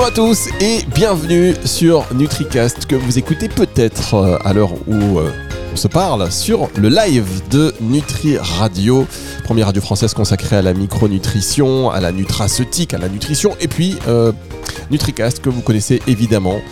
Bonjour à tous et bienvenue sur NutriCast que vous écoutez peut-être euh, à l'heure où euh, on se parle sur le live de Nutri Radio, première radio française consacrée à la micronutrition, à la nutraceutique, à la nutrition et puis euh, NutriCast que vous connaissez évidemment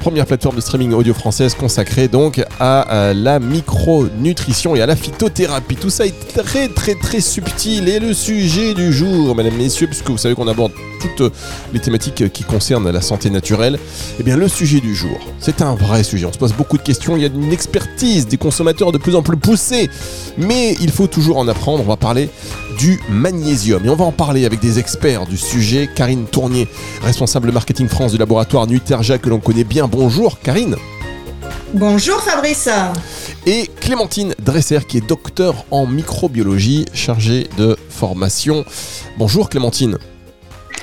première plateforme de streaming audio française consacrée donc à, la micronutrition et à la phytothérapie. Tout ça est très très très subtil et le sujet du jour, mesdames, messieurs, puisque vous savez qu'on aborde toutes les thématiques qui concernent la santé naturelle, eh bien le sujet du jour, c'est un vrai sujet. On se pose beaucoup de questions, il y a une expertise des consommateurs de plus en plus poussée, mais il faut toujours en apprendre. On va parler du magnésium et on va en parler avec des experts du sujet. Karine Tournier, responsable marketing France du laboratoire Nutergia que l'on connaît bien. Bonjour Karine. Bonjour Fabrice. Et Clémentine Dresser qui est docteur en microbiologie chargée de formation. Bonjour Clémentine.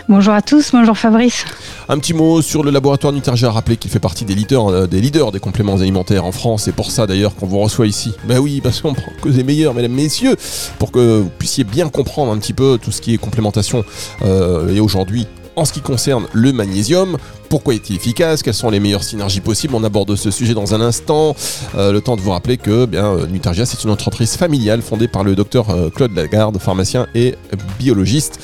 Bonjour à tous, bonjour Fabrice. Un petit mot sur le laboratoire Nutergia, rappeler qu'il fait partie des leaders, euh, des leaders des compléments alimentaires en France. C'est pour ça d'ailleurs qu'on vous reçoit ici. Ben oui, parce qu'on prend que les meilleurs, mesdames, messieurs, pour que vous puissiez bien comprendre un petit peu tout ce qui est complémentation. Euh, et aujourd'hui, en ce qui concerne le magnésium, pourquoi est-il efficace? Quelles sont les meilleures synergies possibles? On aborde ce sujet dans un instant. Euh, le temps de vous rappeler que bien, Nutergia, c'est une entreprise familiale fondée par le docteur Claude Lagarde, pharmacien et biologiste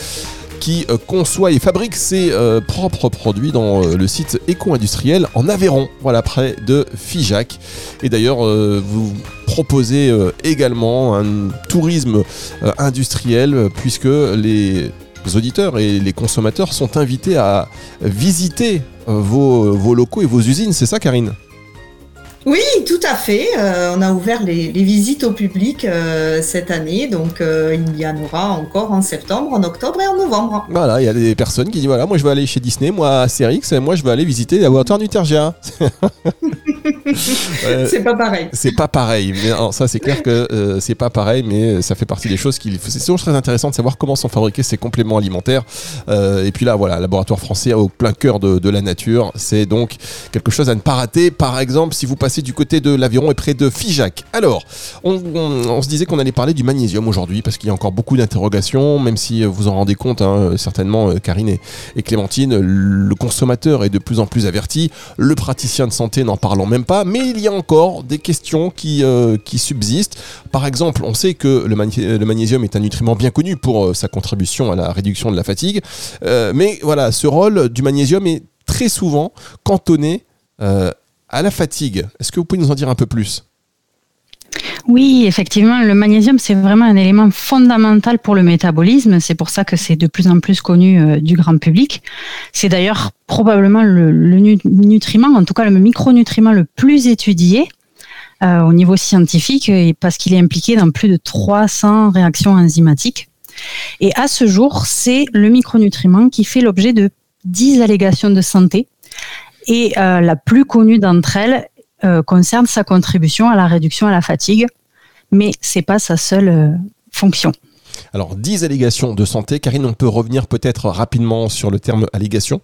qui euh, conçoit et fabrique ses euh, propres produits dans euh, le site éco-industriel en Aveyron, voilà, près de Figeac. Et d'ailleurs, vous proposez également un tourisme industriel puisque les auditeurs et les consommateurs sont invités à visiter vos, vos locaux et vos usines. C'est ça, Karine? Oui, tout à fait. Euh, on a ouvert les, visites au public euh, cette année, donc euh, il y en aura encore en septembre, en octobre et en novembre. Voilà, il y a des personnes qui disent voilà, moi je vais aller chez Disney, moi à Cérix, moi je vais aller visiter la Water Nutergia. C'est pas pareil. C'est pas pareil, mais ça c'est clair que c'est pas pareil, mais ça fait partie des choses qui. C'est toujours très intéressant de savoir comment sont fabriqués ces compléments alimentaires. et puis là, voilà, laboratoire français au plein cœur de, de la nature, c'est donc quelque chose à ne pas rater. Par exemple, si vous passez du côté de l'Aviron et près de Figeac. Alors, on, se disait qu'on allait parler du magnésium aujourd'hui parce qu'il y a encore beaucoup d'interrogations, même si vous en rendez compte, hein, certainement, euh, Karine et, Clémentine, le consommateur est de plus en plus averti, le praticien de santé n'en parlons même pas, mais il y a encore des questions qui, euh, subsistent. Par exemple, on sait que le, magnésium est un nutriment bien connu pour euh, sa contribution à la réduction de la fatigue, mais voilà, ce rôle du magnésium est très souvent cantonné à la fatigue. Est-ce que vous pouvez nous en dire un peu plus? Oui, effectivement, le magnésium, c'est vraiment un élément fondamental pour le métabolisme. C'est pour ça que c'est de plus en plus connu euh, du grand public. C'est d'ailleurs probablement le, nutriment, en tout cas le micronutriment le plus étudié euh, au niveau scientifique, parce qu'il est impliqué dans plus de 300 réactions enzymatiques. Et à ce jour, c'est le micronutriment qui fait l'objet de 10 allégations de santé et euh, la plus connue d'entre elles euh, concerne sa contribution à la réduction à la fatigue, mais c'est pas sa seule euh, fonction. Alors 10 allégations de santé. Karine, on peut revenir peut-être rapidement sur le terme allégation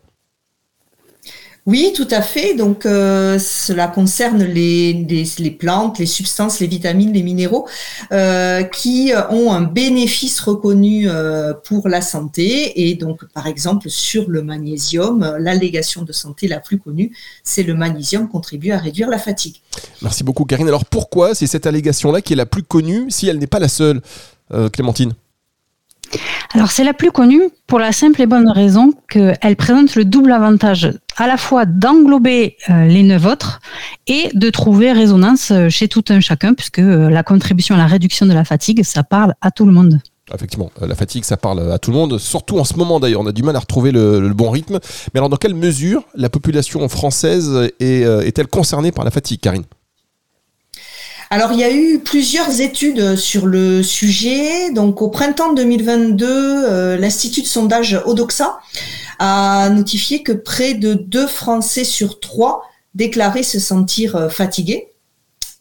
oui, tout à fait. Donc, euh, cela concerne les, plantes, les substances, les vitamines, les minéraux euh, qui ont un bénéfice reconnu euh, pour la santé. Et donc, par exemple, sur le magnésium, l'allégation de santé la plus connue, c'est le magnésium contribue à réduire la fatigue. Merci beaucoup, Karine. Alors, pourquoi c'est cette allégation-là qui est la plus connue si elle n'est pas la seule, Clémentine? Alors c'est la plus connue pour la simple et bonne raison qu'elle présente le double avantage à la fois d'englober euh, les neuf autres et de trouver résonance euh, chez tout un chacun, puisque euh, la contribution à la réduction de la fatigue, ça parle à tout le monde. Effectivement, la fatigue, ça parle à tout le monde, surtout en ce moment d'ailleurs, on a du mal à retrouver le, bon rythme. Mais alors dans quelle mesure la population française est-elle concernée par la fatigue, Karine? Alors, il y a eu plusieurs études sur le sujet. Donc, au printemps 2022, euh, l'Institut de sondage Odoxa a notifié que près de deux Français sur trois déclaraient se sentir euh,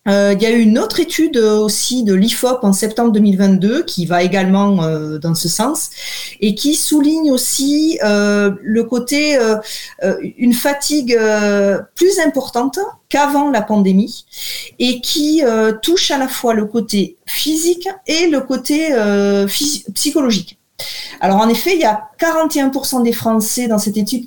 Euh, il y a eu une autre étude aussi de l'IFOP en septembre 2022 qui va également euh, dans ce sens et qui souligne aussi euh, le côté une fatigue plus importante qu'avant la pandémie et qui touche à la fois le côté physique et le côté psychologique. Alors en effet, il y a 41% des Français dans cette étude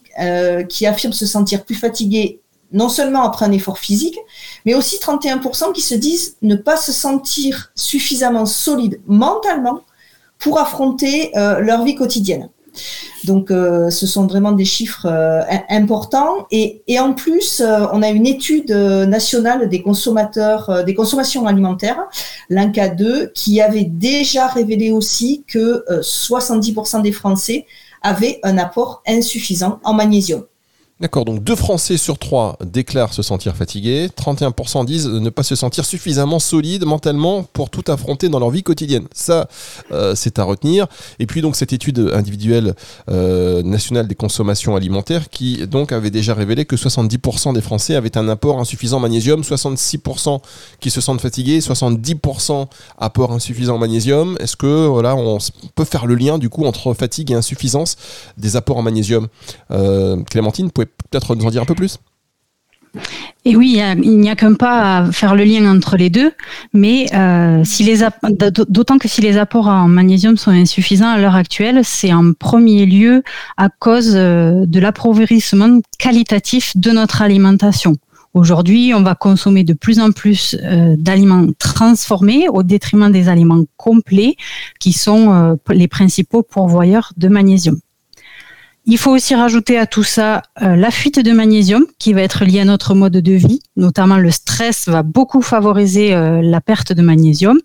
qui affirment se sentir plus fatigués non seulement après un effort physique, mais aussi 31% qui se disent ne pas se sentir suffisamment solides mentalement pour affronter euh, leur vie quotidienne. Donc, euh, ce sont vraiment des chiffres euh, importants. Et, et, en plus, on a une étude nationale des consommateurs, des consommations alimentaires, l'INCA 2, qui avait déjà révélé aussi que 70% des Français avaient un apport insuffisant en magnésium. D'accord, donc deux Français sur trois déclarent se sentir fatigués, 31% disent ne pas se sentir suffisamment solides mentalement pour tout affronter dans leur vie quotidienne. Ça, euh, c'est à retenir. Et puis donc cette étude individuelle euh, nationale des consommations alimentaires qui donc avait déjà révélé que 70% des Français avaient un apport insuffisant magnésium, 66% qui se sentent fatigués, 70% apport insuffisant en magnésium. Est-ce que voilà, on peut faire le lien du coup entre fatigue et insuffisance des apports en magnésium? Euh, Clémentine, pouvez peut-être nous en dire un peu plus et oui, il n'y a qu'un pas à faire le lien entre les deux, mais euh, d'autant que si les apports en magnésium sont insuffisants à l'heure actuelle, c'est en premier lieu à cause euh, de l'appauvrissement qualitatif de notre alimentation. Aujourd'hui, on va consommer de plus en plus euh, d'aliments transformés au détriment des aliments complets qui sont les principaux pourvoyeurs de magnésium. Il faut aussi rajouter à tout ça euh, la fuite de magnésium qui va être liée à notre mode de vie, notamment le stress va beaucoup favoriser euh, la perte de magnésium.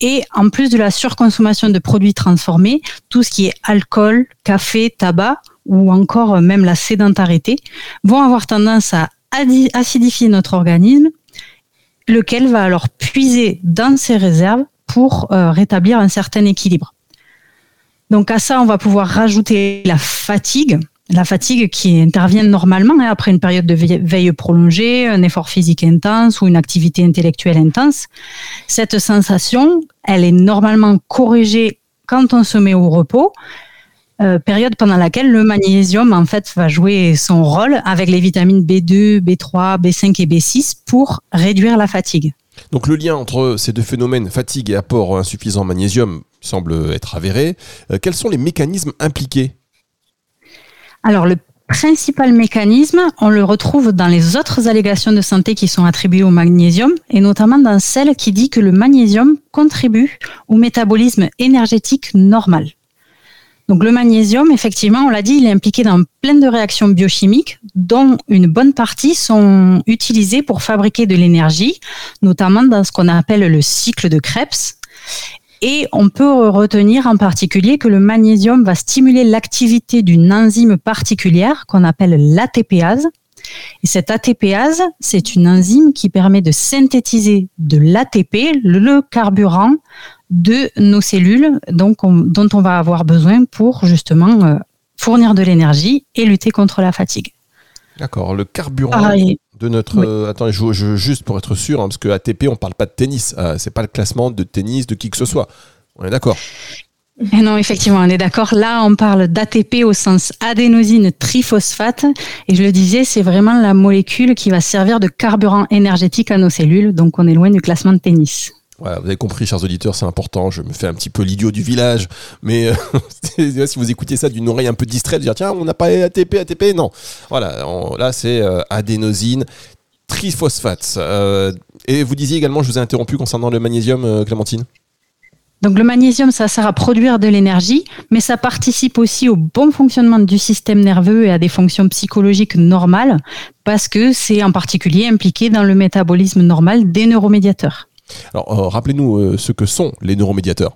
Et en plus de la surconsommation de produits transformés, tout ce qui est alcool, café, tabac ou encore euh, même la sédentarité vont avoir tendance à acidifier notre organisme, lequel va alors puiser dans ses réserves pour rétablir un certain équilibre. Donc à ça, on va pouvoir rajouter la fatigue, la fatigue qui intervient normalement hein, après une période de veille prolongée, un effort physique intense ou une activité intellectuelle intense. Cette sensation, elle est normalement corrigée quand on se met au repos, euh, période pendant laquelle le magnésium en fait va jouer son rôle avec les vitamines B2, B3, B5 et B6 pour réduire la fatigue. Donc le lien entre ces deux phénomènes, fatigue et apport insuffisant magnésium, semble être avéré. Euh, quels sont les mécanismes impliqués? Alors le principal mécanisme, on le retrouve dans les autres allégations de santé qui sont attribuées au magnésium, et notamment dans celle qui dit que le magnésium contribue au métabolisme énergétique normal. Donc le magnésium, effectivement, on l'a dit, il est impliqué dans plein de réactions biochimiques, dont une bonne partie sont utilisées pour fabriquer de l'énergie, notamment dans ce qu'on appelle le cycle de Krebs. Et on peut retenir en particulier que le magnésium va stimuler l'activité d'une enzyme particulière qu'on appelle l'ATPase. Et cette ATPase, c'est une enzyme qui permet de synthétiser de l'ATP, le carburant de nos cellules donc dont on va avoir besoin pour justement euh, fournir de l'énergie et lutter contre la fatigue. D'accord, le carburant de notre... Euh, attends, je, juste pour être sûr, hein, parce que ATP, on parle pas de tennis, euh, c'est pas le classement de tennis de qui que ce soit. On est d'accord et non, effectivement, on est d'accord. Là, on parle d'ATP au sens adénosine triphosphate. Et je le disais, c'est vraiment la molécule qui va servir de carburant énergétique à nos cellules. Donc, on est loin du classement de tennis. Vous avez compris, chers auditeurs, c'est important. Je me fais un petit peu l'idiot du village, mais euh, si vous écoutez ça d'une oreille un peu distraite, dire tiens, on n'a pas ATP, ATP, non. Voilà, là c'est euh, adénosine, triphosphate. Euh, et vous disiez également, je vous ai interrompu concernant le magnésium, Clémentine. Donc le magnésium, ça sert à produire de l'énergie, mais ça participe aussi au bon fonctionnement du système nerveux et à des fonctions psychologiques normales, parce que c'est en particulier impliqué dans le métabolisme normal des neuromédiateurs. Alors, euh, rappelez-nous euh, ce que sont les neuromédiateurs.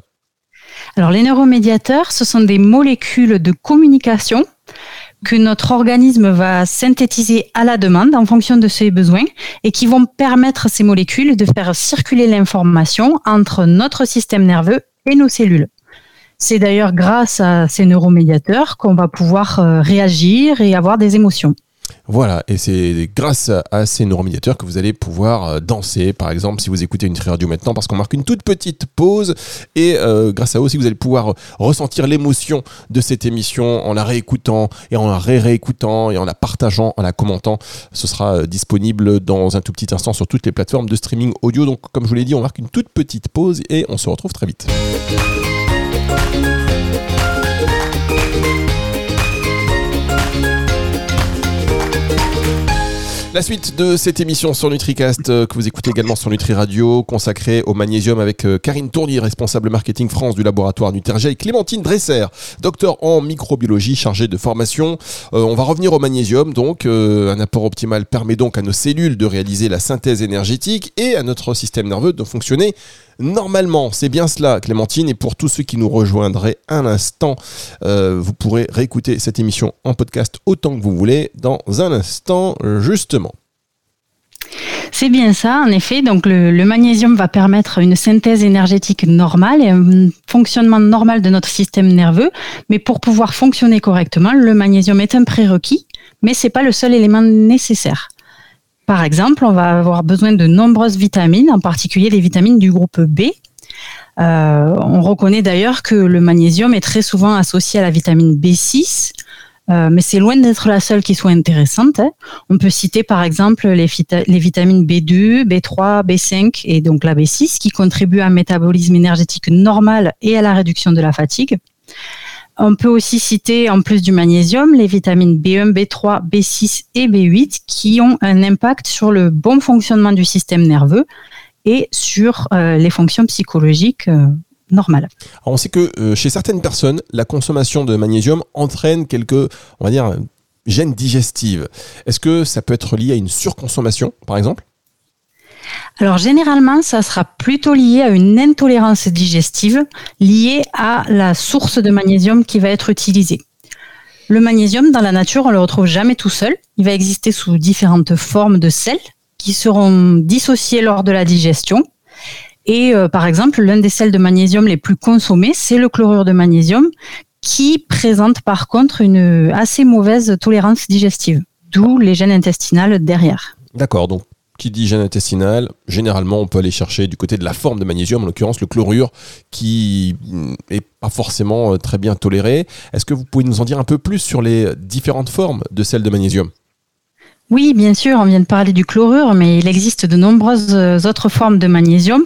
Alors, les neuromédiateurs, ce sont des molécules de communication que notre organisme va synthétiser à la demande en fonction de ses besoins et qui vont permettre ces molécules de faire circuler l'information entre notre système nerveux et nos cellules. C'est d'ailleurs grâce à ces neuromédiateurs qu'on va pouvoir euh, réagir et avoir des émotions. Voilà, et c'est grâce à ces neuromédiateurs que vous allez pouvoir euh, danser, par exemple, si vous écoutez une radio maintenant, parce qu'on marque une toute petite pause, et euh, grâce à eux aussi, vous allez pouvoir ressentir l'émotion de cette émission en la réécoutant, et en la ré-réécoutant, et en la partageant, en la commentant. Ce sera euh, disponible dans un tout petit instant sur toutes les plateformes de streaming audio. Donc, comme je vous l'ai dit, on marque une toute petite pause, et on se retrouve très vite. La suite de cette émission sur NutriCast euh, que vous écoutez également sur Nutri Radio, consacrée au magnésium avec euh, Karine Tournier, responsable marketing France du laboratoire Nutergia et Clémentine Dresser, docteur en microbiologie chargée de formation. Euh, on va revenir au magnésium, donc un apport optimal permet donc à nos cellules de réaliser la synthèse énergétique et à notre système nerveux de fonctionner normalement. C'est bien cela, Clémentine. Et pour tous ceux qui nous rejoindraient un instant, vous pourrez réécouter cette émission en podcast autant que vous voulez dans un instant, justement. C'est bien ça, en effet. Donc le, magnésium va permettre une synthèse énergétique normale et un fonctionnement normal de notre système nerveux. Mais pour pouvoir fonctionner correctement, le magnésium est un prérequis, mais c'est pas le seul élément nécessaire. Par exemple, on va avoir besoin de nombreuses vitamines, en particulier les vitamines du groupe B. Euh, on reconnaît d'ailleurs que le magnésium est très souvent associé à la vitamine B6, euh, mais c'est loin d'être la seule qui soit intéressante. Hein. On peut citer par exemple les, les, vitamines B2, B3, B5 et donc la B6 qui contribuent à un métabolisme énergétique normal et à la réduction de la fatigue. On peut aussi citer, en plus du magnésium, les vitamines B1, B3, B6 et B8 qui ont un impact sur le bon fonctionnement du système nerveux et sur euh, les fonctions psychologiques euh, normal. on sait que euh, chez certaines personnes, la consommation de magnésium entraîne quelques, on va dire, gènes digestives. Est-ce que ça peut être lié à une surconsommation, par exemple? Alors généralement, ça sera plutôt lié à une intolérance digestive liée à la source de magnésium qui va être utilisée. Le magnésium dans la nature, on le retrouve jamais tout seul. Il va exister sous différentes formes de sels qui seront dissociés lors de la digestion et euh, par exemple, l'un des sels de magnésium les plus consommés, c'est le chlorure de magnésium, qui présente par contre une assez mauvaise tolérance digestive, d'où les gènes intestinales derrière. D'accord, donc qui dit gène intestinal, généralement on peut aller chercher du côté de la forme de magnésium, en l'occurrence le chlorure, qui est pas forcément euh, très bien toléré. Est-ce que vous pouvez nous en dire un peu plus sur les différentes formes de sels de magnésium? Oui, bien sûr, on vient de parler du chlorure, mais il existe de nombreuses euh, autres formes de magnésium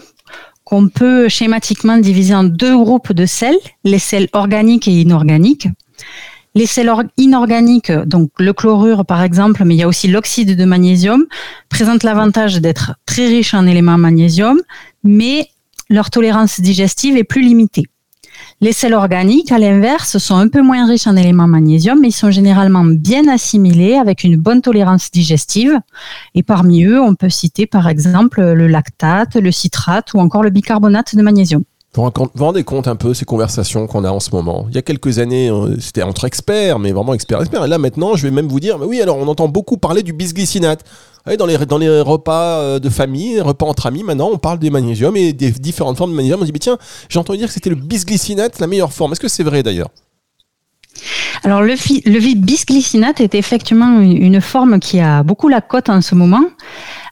qu'on peut schématiquement diviser en deux groupes de sels, les sels organiques et inorganiques. Les sels inorganiques, donc le chlorure par exemple, mais il y a aussi l'oxyde de magnésium, présentent l'avantage d'être très riches en éléments magnésium, mais leur tolérance digestive est plus limitée. Les sels organiques, à l'inverse, sont un peu moins riches en éléments magnésium, mais ils sont généralement bien assimilés avec une bonne tolérance digestive. Et parmi eux, on peut citer par exemple le lactate, le citrate ou encore le bicarbonate de magnésium. Vous vous rendez compte un peu ces conversations qu'on a en ce moment Il y a quelques années, euh, c'était entre experts, mais vraiment experts, experts. Et là maintenant, je vais même vous dire, mais oui, alors on entend beaucoup parler du bisglycinate. dans, les, dans les repas euh, de famille, repas entre amis, maintenant, on parle des magnésiums et des différentes formes de magnésium. On dit, mais tiens, j'ai entendu dire que c'était le bisglycinate la meilleure forme. Est-ce que c'est vrai d'ailleurs? Alors le, le bisglycinate est effectivement une forme qui a beaucoup la cote en ce moment.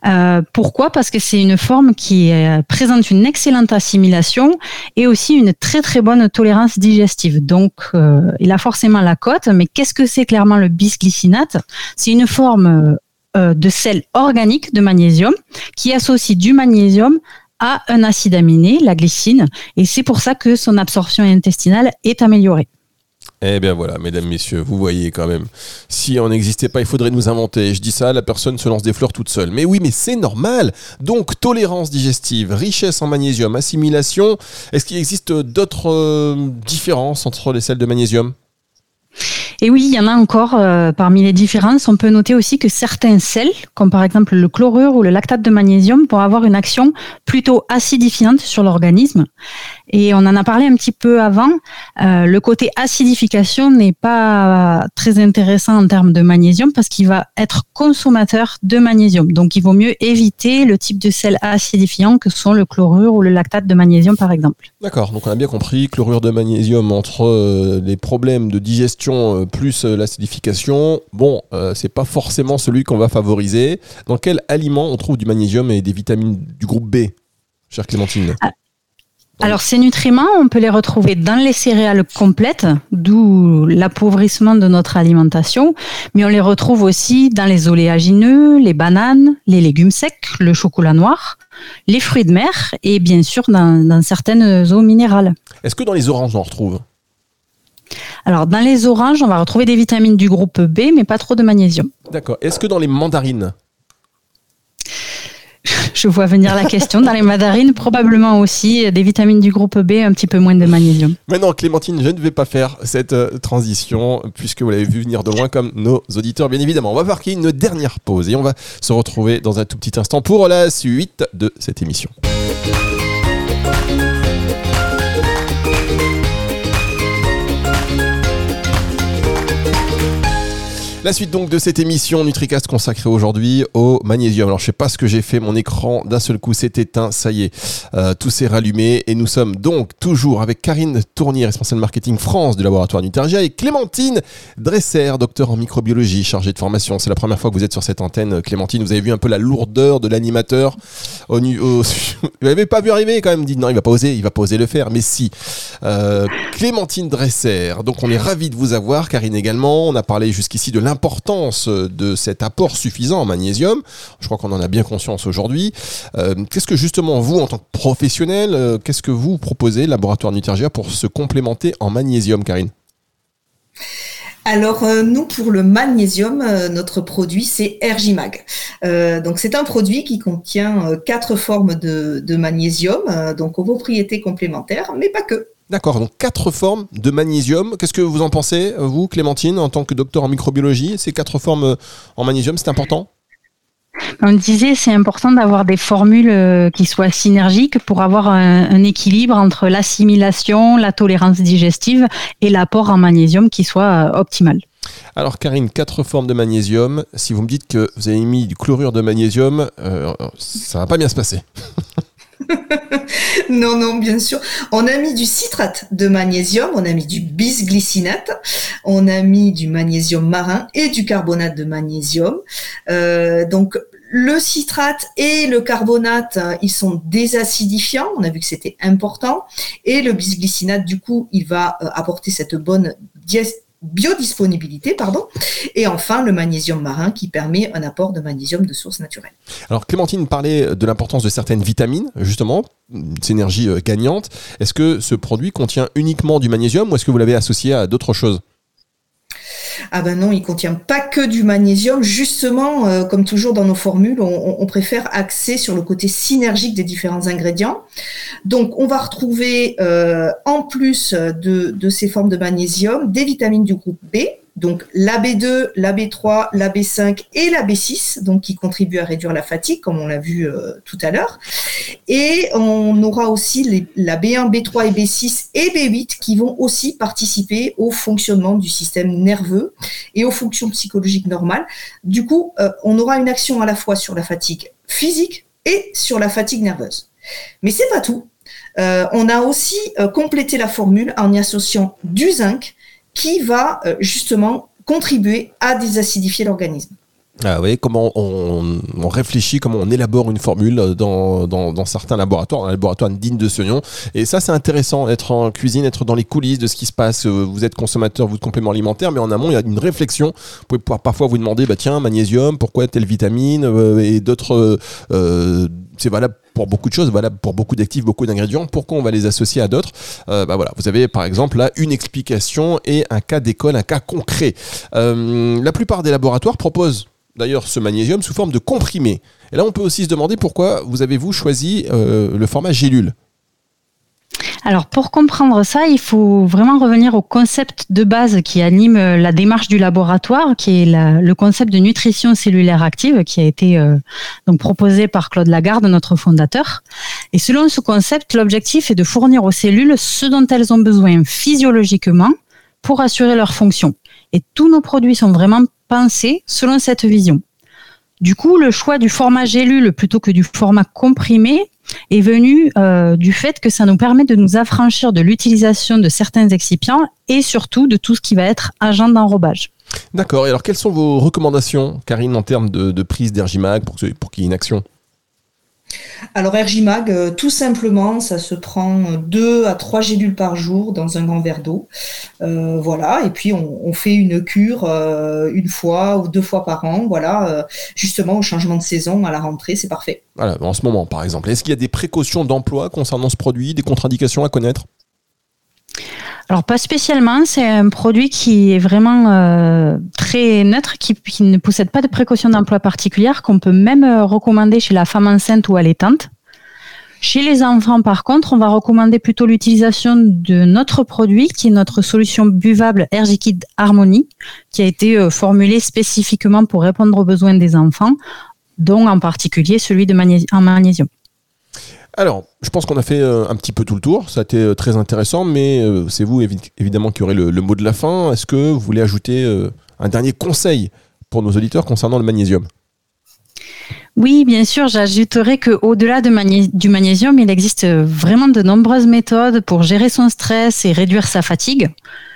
Euh, pourquoi? Parce que c'est une forme qui euh, présente une excellente assimilation et aussi une très très bonne tolérance digestive. Donc, euh, il a forcément la cote. Mais qu'est-ce que c'est clairement le bisglycinate? C'est une forme de sel organique de magnésium qui associe du magnésium à un acide aminé, la glycine, et c'est pour ça que son absorption intestinale est améliorée. Eh bien voilà, mesdames, messieurs, vous voyez quand même, si on n'existait pas, il faudrait nous inventer. Je dis ça, la personne se lance des fleurs toute seule. Mais oui, mais c'est normal. Donc, tolérance digestive, richesse en magnésium, assimilation. Est-ce qu'il existe d'autres euh, différences entre les sels de magnésium? Et oui, il y en a encore euh, parmi les différences. On peut noter aussi que certains sels, comme par exemple le chlorure ou le lactate de magnésium, vont avoir une action plutôt acidifiante sur l'organisme. Et on en a parlé un petit peu avant. Euh, le côté acidification n'est pas très intéressant en termes de magnésium parce qu'il va être consommateur de magnésium. Donc, il vaut mieux éviter le type de sel acidifiant que sont le chlorure ou le lactate de magnésium, par exemple. D'accord. Donc, on a bien compris chlorure de magnésium entre euh, les problèmes de digestion plus euh, l'acidification, bon, euh, c'est pas forcément celui qu'on va favoriser. Dans quel aliment on trouve du magnésium et des vitamines du groupe B, chère Clémentine? Ah, alors ces nutriments, on peut les retrouver dans les céréales complètes, d'où l'appauvrissement de notre alimentation, mais on les retrouve aussi dans les oléagineux, les bananes, les légumes secs, le chocolat noir, les fruits de mer et bien sûr dans, dans certaines eaux minérales. Est-ce que dans les oranges on en retrouve? Alors, dans les oranges, on va retrouver des vitamines du groupe B, mais pas trop de magnésium. D'accord. Est-ce que dans les mandarines, je vois venir la question. Dans les mandarines, probablement aussi des vitamines du groupe B, un petit peu moins de magnésium. Maintenant, Clémentine, je ne vais pas faire cette euh, transition puisque vous l'avez vu venir de loin comme nos auditeurs, bien évidemment. On va marquer une dernière pause et on va se retrouver dans un tout petit instant pour la suite de cette émission. La suite donc de cette émission NutriCast consacrée aujourd'hui au magnésium. Alors je sais pas ce que j'ai fait, mon écran d'un seul coup s'est éteint, ça y est, euh, tout s'est rallumé et nous sommes donc toujours avec Karine Tournier, responsable marketing France du laboratoire Nutergia et Clémentine Dresser, docteur en microbiologie, chargée de formation. C'est la première fois que vous êtes sur cette antenne, Clémentine. Vous avez vu un peu la lourdeur de l'animateur. Au, au, vous l'avez pas vu arriver quand même. Dit non, il va pas oser, il va pas oser le faire. Mais si, euh, Clémentine Dresser. Donc on est ravi de vous avoir, Karine également. On a parlé jusqu'ici de l'importance de cet apport suffisant en magnésium. Je crois qu'on en a bien conscience aujourd'hui. Euh, qu'est-ce que justement vous, en tant que professionnel, euh, qu'est-ce que vous proposez, laboratoire Nutergia, pour se complémenter en magnésium, Karine? Alors euh, nous pour le magnésium, notre produit c'est Ergimag. Donc c'est un produit qui contient quatre formes de magnésium, donc aux propriétés complémentaires, mais pas que. D'accord, donc quatre formes de magnésium. Qu'est-ce que vous en pensez, vous, Clémentine, en tant que docteur en microbiologie? Ces quatre formes en magnésium, c'est important? On disait c'est important d'avoir des formules qui soient synergiques pour avoir un, un équilibre entre l'assimilation, la tolérance digestive et l'apport en magnésium qui soit optimal. Alors Karine, quatre formes de magnésium. Si vous me dites que vous avez mis du chlorure de magnésium, euh, ça va pas bien se passer. non, non, bien sûr. On a mis du citrate de magnésium, on a mis du bisglycinate, on a mis du magnésium marin et du carbonate de magnésium. Euh, donc le citrate et le carbonate, ils sont désacidifiants. On a vu que c'était important. Et le bisglycinate, du coup, il va euh, apporter cette bonne biodisponibilité, pardon, et enfin le magnésium marin qui permet un apport de magnésium de source naturelle. Alors Clémentine parlait de l'importance de certaines vitamines, justement, énergie euh, gagnante. Est-ce que ce produit contient uniquement du magnésium ou est-ce que vous l'avez associé à d'autres choses? Ah ben non, il contient pas que du magnésium. Justement, euh, comme toujours dans nos formules, on, préfère axer sur le côté synergique des différents ingrédients. Donc, on va retrouver euh, en plus de ces formes de magnésium des vitamines du groupe B, donc la B2, la B3, la B5 et la B6, donc qui contribuent à réduire la fatigue, comme on l'a vu euh, tout à l'heure. Et on aura aussi la B1, B3 et B6 et B8 qui vont aussi participer au fonctionnement du système nerveux et aux fonctions psychologiques normales. Du coup, euh, on aura une action à la fois sur la fatigue physique et sur la fatigue nerveuse. Mais c'est pas tout. Euh, on a aussi complété la formule en y associant du zinc, qui va euh, justement contribuer à désacidifier l'organisme. Ah oui, comment on, réfléchit, comment on élabore une formule dans, dans, dans certains laboratoires, un laboratoire digne de ce nom. Et ça, c'est intéressant, être en cuisine, être dans les coulisses de ce qui se passe. Vous êtes consommateur, vous de compléments alimentaires, mais en amont, il y a une réflexion. Vous pouvez pouvoir parfois vous demander, bah tiens, magnésium, pourquoi telle vitamine euh, et d'autres. Euh, c'est valable pour beaucoup de choses, pour beaucoup d'actifs, beaucoup d'ingrédients. Pourquoi on va les associer à d'autres? Euh, bah voilà, Vous avez par exemple là une explication et un cas d'école, un cas concret. Euh, la plupart des laboratoires proposent d'ailleurs ce magnésium sous forme de comprimé. Et là, on peut aussi se demander pourquoi vous avez-vous choisi euh, le format gélule alors pour comprendre ça, il faut vraiment revenir au concept de base qui anime euh, la démarche du laboratoire, qui est le concept de nutrition cellulaire active, qui a été euh, donc proposé par Claude Lagarde, notre fondateur. Et selon ce concept, l'objectif est de fournir aux cellules ce dont elles ont besoin physiologiquement pour assurer leur fonction. Et tous nos produits sont vraiment pensés selon cette vision. Du coup, le choix du format gélule plutôt que du format comprimé est venu euh, du fait que ça nous permet de nous affranchir de l'utilisation de certains excipients et surtout de tout ce qui va être agent d'enrobage. D'accord. Et alors, quelles sont vos recommandations, Karine, en termes de, prise d'Ergimag pour, pour qu'il y ait une action? Alors Ergimag, euh, tout simplement, ça se prend deux à trois gélules par jour dans un grand verre d'eau. Euh, voilà, et puis on, fait une cure euh, une fois ou deux fois par an. Voilà, euh, justement au changement de saison, à la rentrée, c'est parfait. Voilà, en ce moment par exemple. Est-ce qu'il y a des précautions d'emploi concernant ce produit, des contre-indications à connaître? Alors pas spécialement, c'est un produit qui est vraiment euh, très neutre, qui, ne possède pas de précautions d'emploi particulières, qu'on peut même euh, recommander chez la femme enceinte ou allaitante. Chez les enfants, par contre, on va recommander plutôt l'utilisation de notre produit, qui est notre solution buvable Ergikid Harmony, qui a été euh, formulée spécifiquement pour répondre aux besoins des enfants, dont en particulier celui de magnésium. Alors, je pense qu'on a fait euh, un petit peu tout le tour. Ça a été euh, très intéressant, mais c'est vous évidemment qui aurez le, mot de la fin. Est-ce que vous voulez ajouter un dernier conseil pour nos auditeurs concernant le magnésium? Oui, bien sûr, j'ajouterais qu'au-delà de du magnésium, il existe vraiment de nombreuses méthodes pour gérer son stress et réduire sa fatigue.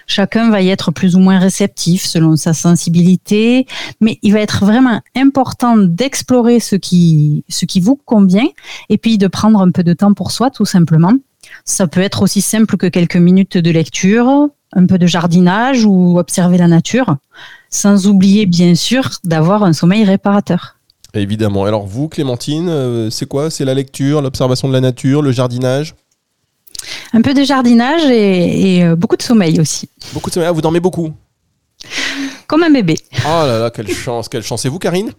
Chacun va y être plus ou moins réceptif selon sa sensibilité, mais il va être vraiment important d'explorer ce qui, ce qui vous convient et puis de prendre un peu de temps pour soi, tout simplement. Ça peut être aussi simple que quelques minutes de lecture, un peu de jardinage ou observer la nature, sans oublier bien sûr d'avoir un sommeil réparateur. Évidemment. Alors vous, Clémentine, euh, c'est quoi? C'est la lecture, l'observation de la nature, le jardinage? Un peu de jardinage et, euh, beaucoup de sommeil aussi. Beaucoup de sommeil. Ah, vous dormez beaucoup Comme un bébé. Oh là là, quelle chance, quelle chance. Et vous, Karine?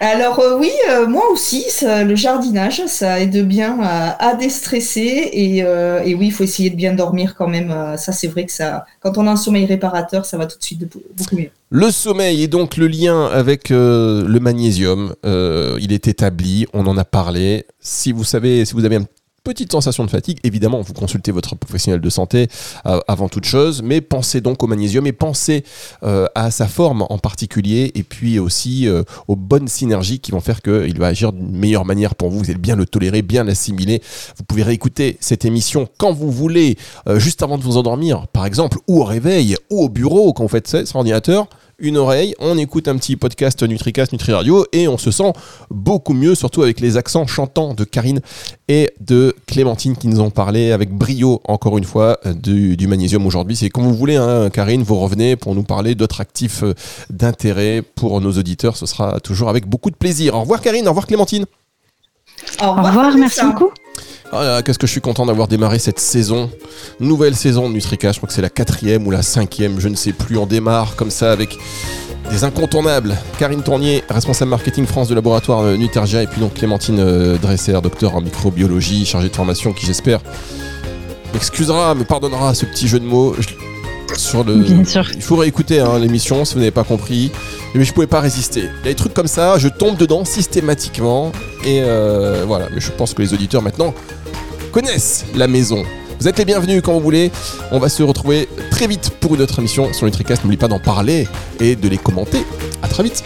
Alors euh, oui, euh, moi aussi, le jardinage, ça aide bien à, déstresser euh, et, oui, il faut essayer de bien dormir quand même. ça, c'est vrai que ça, quand on a un sommeil réparateur, ça va tout de suite beaucoup mieux. Le sommeil est donc le lien avec le magnésium. il est établi, on en a parlé. Si vous savez, si vous avez un petite sensation de fatigue. Évidemment, vous consultez votre professionnel de santé euh, avant toute chose, mais pensez donc au magnésium et pensez euh, à sa forme en particulier et puis aussi euh, aux bonnes synergies qui vont faire qu'il va agir d'une meilleure manière pour vous. Vous allez bien le tolérer, bien l'assimiler. Vous pouvez réécouter cette émission quand vous voulez, juste avant de vous endormir, par exemple, ou au réveil, ou au bureau quand vous faites ça sur ordinateur une oreille, on écoute un petit podcast NutriCast, NutriRadio et on se sent beaucoup mieux, surtout avec les accents chantants de Karine et de Clémentine qui nous ont parlé avec brio, encore une fois, du, magnésium aujourd'hui. C'est comme vous voulez, hein, Karine, vous revenez pour nous parler d'autres actifs euh, d'intérêt pour nos auditeurs. Ce sera toujours avec beaucoup de plaisir. Au revoir Karine, au revoir Clémentine. Au revoir, merci beaucoup. Ah qu'est-ce que je suis content d'avoir démarré cette saison. Nouvelle saison de Nutrica, je crois que c'est la quatrième ou la cinquième, je ne sais plus. On démarre comme ça avec des incontournables. Karine Tournier, responsable marketing France de laboratoire euh, Nutergia, et puis donc Clémentine euh, Dresser, docteur en microbiologie, chargée de formation, qui j'espère m'excusera, me pardonnera ce petit jeu de mots. Sur le... Bien sûr. Il faut réécouter hein, l'émission si vous n'avez pas compris. Mais je pouvais pas résister. Il y a des trucs comme ça, je tombe dedans systématiquement. Et euh, voilà, mais je pense que les auditeurs maintenant connaissent la maison. Vous êtes les bienvenus quand vous voulez. On va se retrouver très vite pour une autre émission sur NutriCast. N'oubliez pas d'en parler et de les commenter. À très vite.